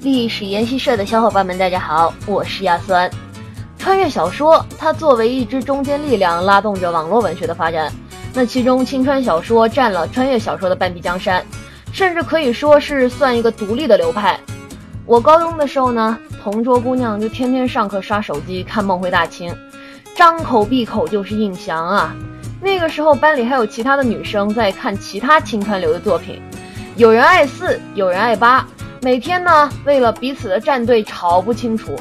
历史研习社的小伙伴们，大家好，我是亚酸。穿越小说，它作为一支中坚力量，拉动着网络文学的发展。那其中，青川小说占了穿越小说的半壁江山，甚至可以说是算一个独立的流派。我高中的时候呢，同桌姑娘就天天上课刷手机看《梦回大清》，张口闭口就是印翔啊。那个时候班里还有其他的女生在看其他青川流的作品，有人爱四，有人爱八。每天呢，为了彼此的战队吵不清楚。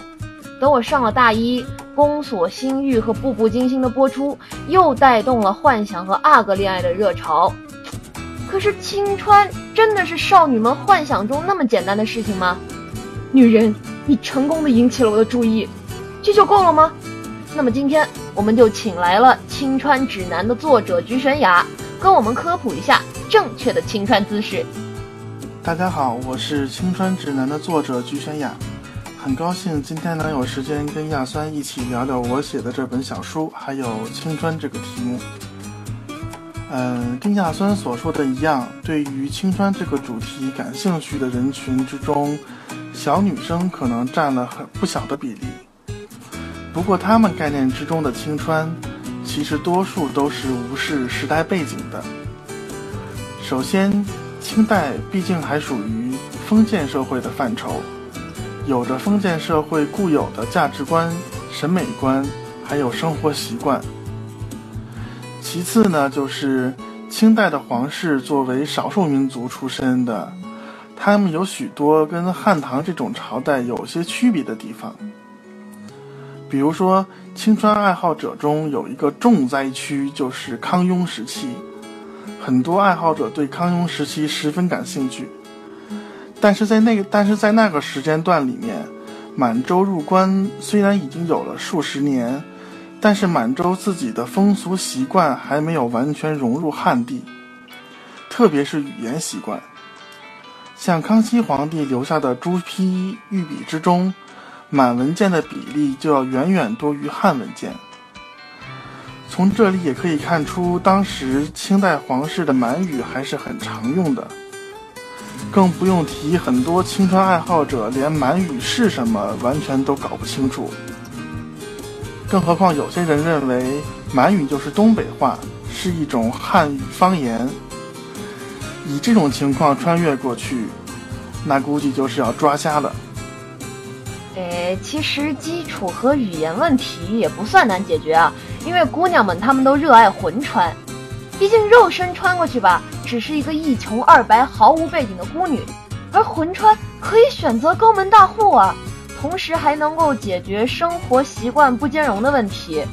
等我上了大一，《宫锁心玉》和《步步惊心》的播出，又带动了幻想和阿哥恋爱的热潮。可是，青川真的是少女们幻想中那么简单的事情吗？女人，你成功的引起了我的注意，这就够了吗？那么今天，我们就请来了《青川指南》的作者菊玄雅，跟我们科普一下正确的青川姿势。大家好，我是《青春指南》的作者菊轩雅，很高兴今天能有时间跟亚酸一起聊聊我写的这本小书，还有青春这个题目。嗯，跟亚酸所说的一样，对于青春这个主题感兴趣的人群之中，小女生可能占了很不小的比例。不过，他们概念之中的青春，其实多数都是无视时代背景的。首先，清代毕竟还属于封建社会的范畴，有着封建社会固有的价值观、审美观，还有生活习惯。其次呢，就是清代的皇室作为少数民族出身的，他们有许多跟汉唐这种朝代有些区别的地方。比如说，青川爱好者中有一个重灾区，就是康雍时期。很多爱好者对康雍时期十分感兴趣，但是在那个但是在那个时间段里面，满洲入关虽然已经有了数十年，但是满洲自己的风俗习惯还没有完全融入汉地，特别是语言习惯。像康熙皇帝留下的朱批御笔之中，满文件的比例就要远远多于汉文件。从这里也可以看出，当时清代皇室的满语还是很常用的，更不用提很多青川爱好者连满语是什么完全都搞不清楚。更何况有些人认为满语就是东北话，是一种汉语方言。以这种情况穿越过去，那估计就是要抓瞎了。哎，其实基础和语言问题也不算难解决啊。因为姑娘们她们都热爱魂穿，毕竟肉身穿过去吧，只是一个一穷二白、毫无背景的孤女，而魂穿可以选择高门大户啊，同时还能够解决生活习惯不兼容的问题。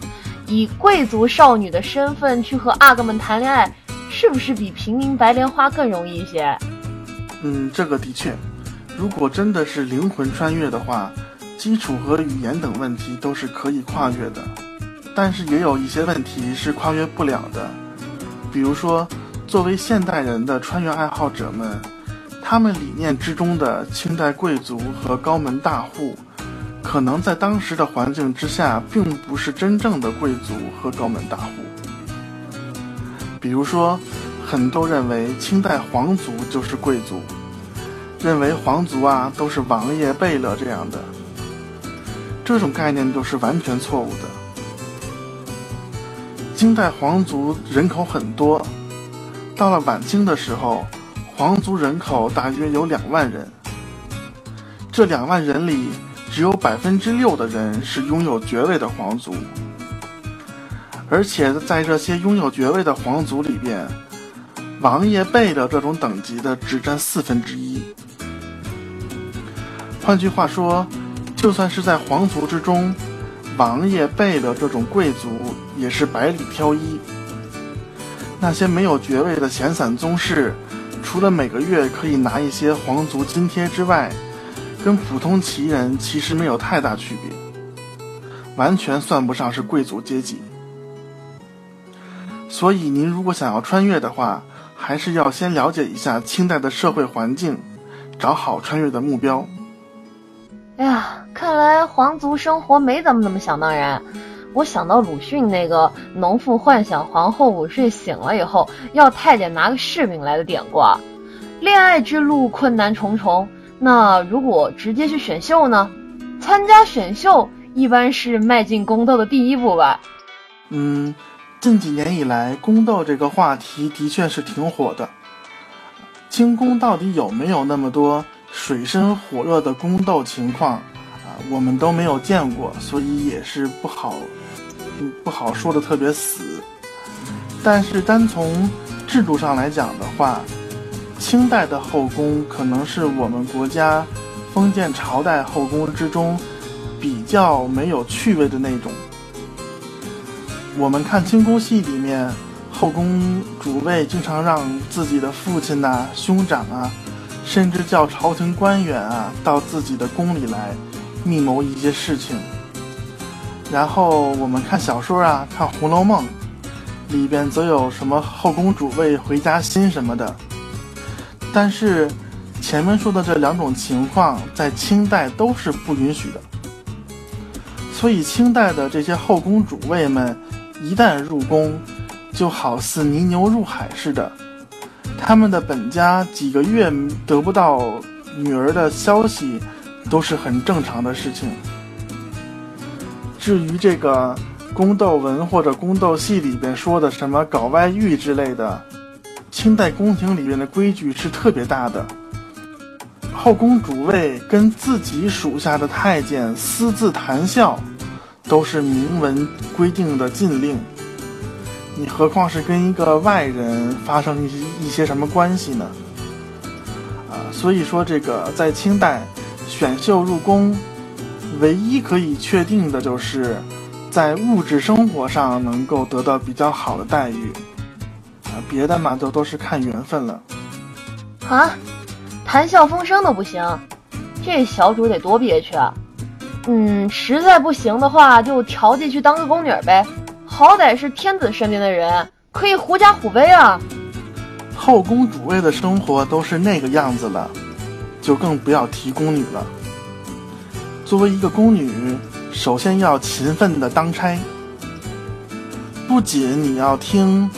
以贵族少女的身份去和阿哥们谈恋爱，是不是比平民白莲花更容易一些？嗯，这个的确，如果真的是灵魂穿越的话，基础和语言等问题都是可以跨越的。但是也有一些问题是跨越不了的，比如说，作为现代人的穿越爱好者们，他们理念之中的清代贵族和高门大户，可能在当时的环境之下，并不是真正的贵族和高门大户。比如说，很多认为清代皇族就是贵族，认为皇族啊都是王爷贝勒这样的，这种概念都是完全错误的。清代皇族人口很多，到了晚清的时候，皇族人口大约有两万人。这两万人里，只有百分之六的人是拥有爵位的皇族，而且在这些拥有爵位的皇族里边，王爷辈的这种等级的只占四分之一。换句话说，就算是在皇族之中，王爷辈的这种贵族。也是百里挑一。那些没有爵位的闲散宗室，除了每个月可以拿一些皇族津贴之外，跟普通旗人其实没有太大区别，完全算不上是贵族阶级。所以，您如果想要穿越的话，还是要先了解一下清代的社会环境，找好穿越的目标。哎呀，看来皇族生活没咱们那么想当然。我想到鲁迅那个农妇幻想皇后午睡醒了以后要太监拿个柿饼来的典故，恋爱之路困难重重，那如果直接去选秀呢？参加选秀一般是迈进宫斗的第一步吧？嗯，近几年以来，宫斗这个话题的确是挺火的。清宫到底有没有那么多水深火热的宫斗情况啊？我们都没有见过，所以也是不好，不好说的特别死。但是单从制度上来讲的话，清代的后宫可能是我们国家封建朝代后宫之中比较没有趣味的那种。我们看清宫戏里面，后宫主位经常让自己的父亲呐、兄长啊，甚至叫朝廷官员啊到自己的宫里来密谋一些事情。然后我们看小说啊，看《红楼梦》。里边则有什么后宫主位回家心什么的，但是前面说的这两种情况在清代都是不允许的，所以清代的这些后宫主位们一旦入宫，就好似泥牛入海似的，他们的本家几个月得不到女儿的消息，都是很正常的事情。至于这个。宫斗文或者宫斗戏里边说的什么搞外遇之类的，清代宫廷里面的规矩是特别大的。后宫主位跟自己属下的太监私自谈笑，都是明文规定的禁令。你何况是跟一个外人发生一些一些什么关系呢？啊，所以说这个在清代选秀入宫，唯一可以确定的就是。在物质生活上能够得到比较好的待遇，啊，别的嘛都都是看缘分了。啊，谈笑风生都不行，这小主得多憋屈啊！嗯，实在不行的话就调剂去当个宫女呗，好歹是天子身边的人，可以狐假虎威啊。后宫主位的生活都是那个样子了，就更不要提宫女了。作为一个宫女。首先要勤奋的当差，不仅你要听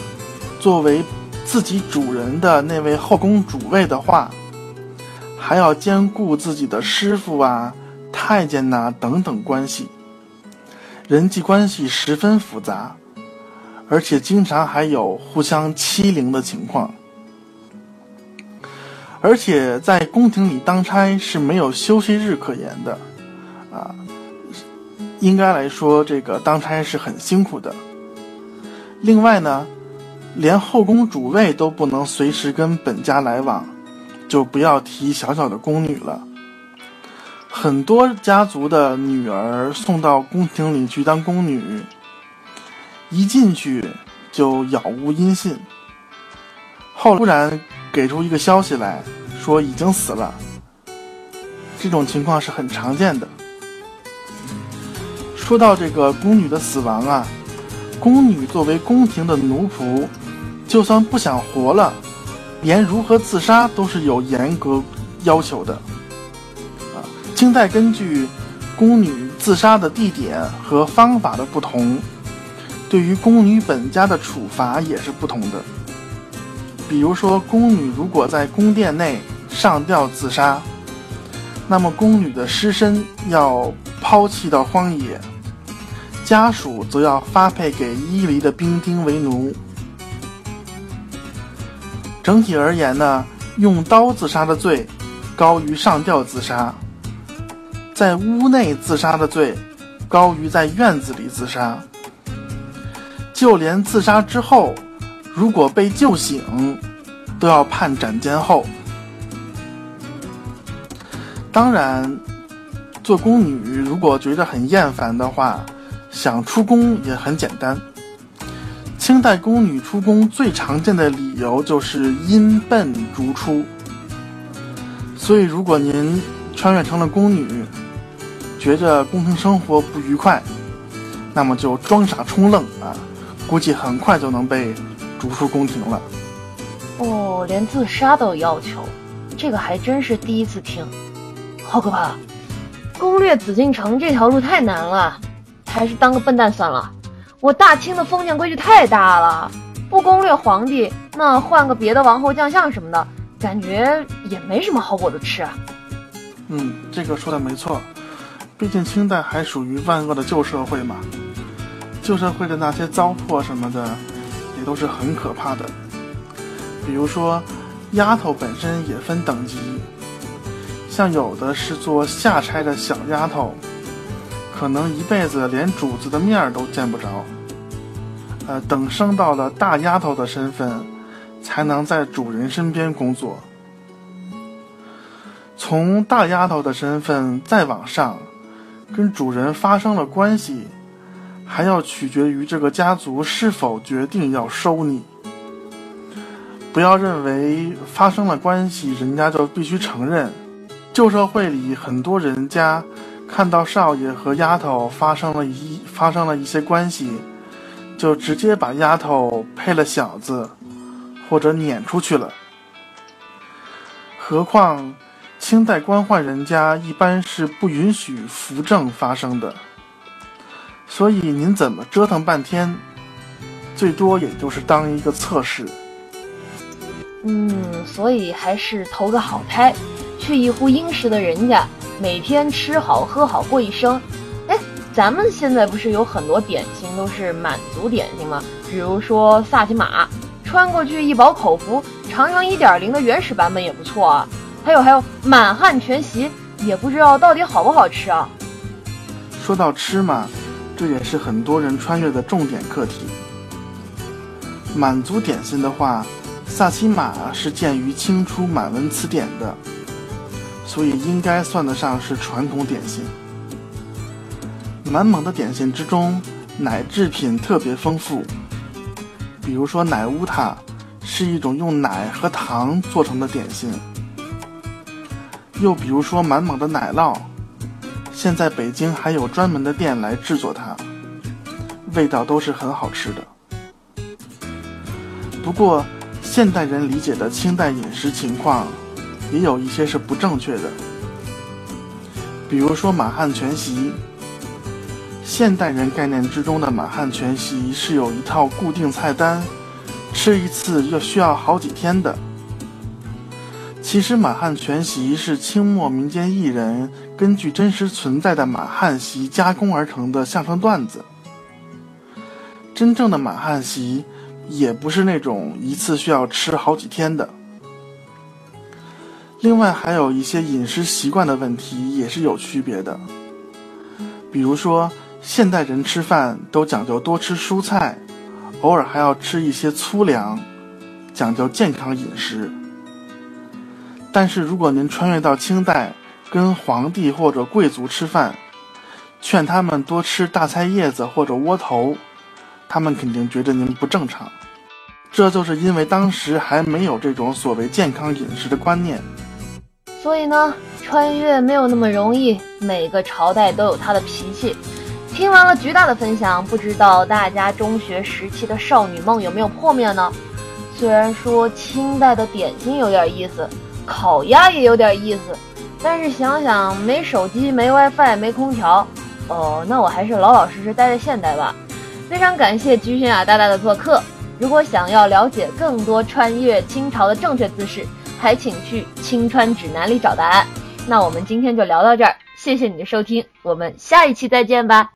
作为自己主人的那位后宫主位的话，还要兼顾自己的师傅啊、太监呐等等关系，人际关系十分复杂，而且经常还有互相欺凌的情况，而且在宫廷里当差是没有休息日可言的，啊。应该来说，这个当差是很辛苦的。另外呢，连后宫主位都不能随时跟本家来往，就不要提小小的宫女了。很多家族的女儿送到宫廷里去当宫女，一进去就杳无音信，后突然给出一个消息来说已经死了。这种情况是很常见的。说到这个宫女的死亡啊，宫女作为宫廷的奴仆，就算不想活了，连如何自杀都是有严格要求的。清代根据宫女自杀的地点和方法的不同，对于宫女本家的处罚也是不同的。比如说，宫女如果在宫殿内上吊自杀，那么宫女的尸身要抛弃到荒野。家属则要发配给伊犁的兵丁为奴。整体而言呢，用刀自杀的罪高于上吊自杀，在屋内自杀的罪高于在院子里自杀。就连自杀之后，如果被救醒，都要判斩监候。当然，做宫女如果觉得很厌烦的话，想出宫也很简单。清代宫女出宫最常见的理由就是因笨逐出。所以，如果您穿越成了宫女，觉着宫廷生活不愉快，那么就装傻充愣啊，估计很快就能被逐出宫廷了。哦，连自杀都有要求，这个还真是第一次听，好可怕！攻略紫禁城这条路太难了。还是当个笨蛋算了。我大清的封建规矩太大了，不攻略皇帝，那换个别的王侯将相什么的，感觉也没什么好果子吃啊。嗯，这个说的没错，毕竟清代还属于万恶的旧社会嘛，旧社会的那些糟粕什么的，也都是很可怕的。比如说，丫头本身也分等级，像有的是做下差的小丫头，可能一辈子连主子的面儿都见不着。呃，等升到了大丫头的身份，才能在主人身边工作。从大丫头的身份再往上，跟主人发生了关系，还要取决于这个家族是否决定要收你。不要认为发生了关系，人家就必须承认。旧社会里很多人家看到少爷和丫头发生了一发生了一些关系，就直接把丫头配了小子，或者撵出去了。何况。清代官宦人家一般是不允许扶正发生的，所以您怎么折腾半天，最多也就是当一个测试。嗯，所以还是投个好胎，去一户殷实的人家，每天吃好喝好过一生。哎，咱们现在不是有很多点心都是满族点心吗？比如说萨琪玛，穿过去一饱口福，尝尝一点零的原始版本也不错啊。还有还有，满汉全席也不知道到底好不好吃啊。说到吃嘛，这也是很多人穿越的重点课题。满族点心的话，萨琪玛是见于清初满文词典的，所以应该算得上是传统点心。满蒙的点心之中，奶制品特别丰富，比如说奶乌塔，是一种用奶和糖做成的点心。又比如说满蒙的奶酪，现在北京还有专门的店来制作它，味道都是很好吃的。不过，现代人理解的清代饮食情况，也有一些是不正确的。比如说满汉全席，现代人概念之中的满汉全席是有一套固定菜单，吃一次要需要好几天的。其实满汉全席是清末民间艺人根据真实存在的满汉席加工而成的相声段子。真正的满汉席也不是那种一次需要吃好几天的。另外还有一些饮食习惯的问题也是有区别的。比如说现代人吃饭都讲究多吃蔬菜，偶尔还要吃一些粗粮，讲究健康饮食。但是如果您穿越到清代，跟皇帝或者贵族吃饭，劝他们多吃大菜叶子或者窝头，他们肯定觉得您不正常。这就是因为当时还没有这种所谓健康饮食的观念。所以呢，穿越没有那么容易，每个朝代都有他的脾气。听完了菊大的分享，不知道大家中学时期的少女梦有没有破灭呢？虽然说清代的点心有点意思。烤鸭也有点意思，但是想想没手机、没 WiFi、没空调，哦，那我还是老老实实待在现代吧。非常感谢菊轩雅大大的做客。如果想要了解更多穿越清朝的正确姿势，还请去《清穿指南》里找答案。那我们今天就聊到这儿，谢谢你的收听，我们下一期再见吧。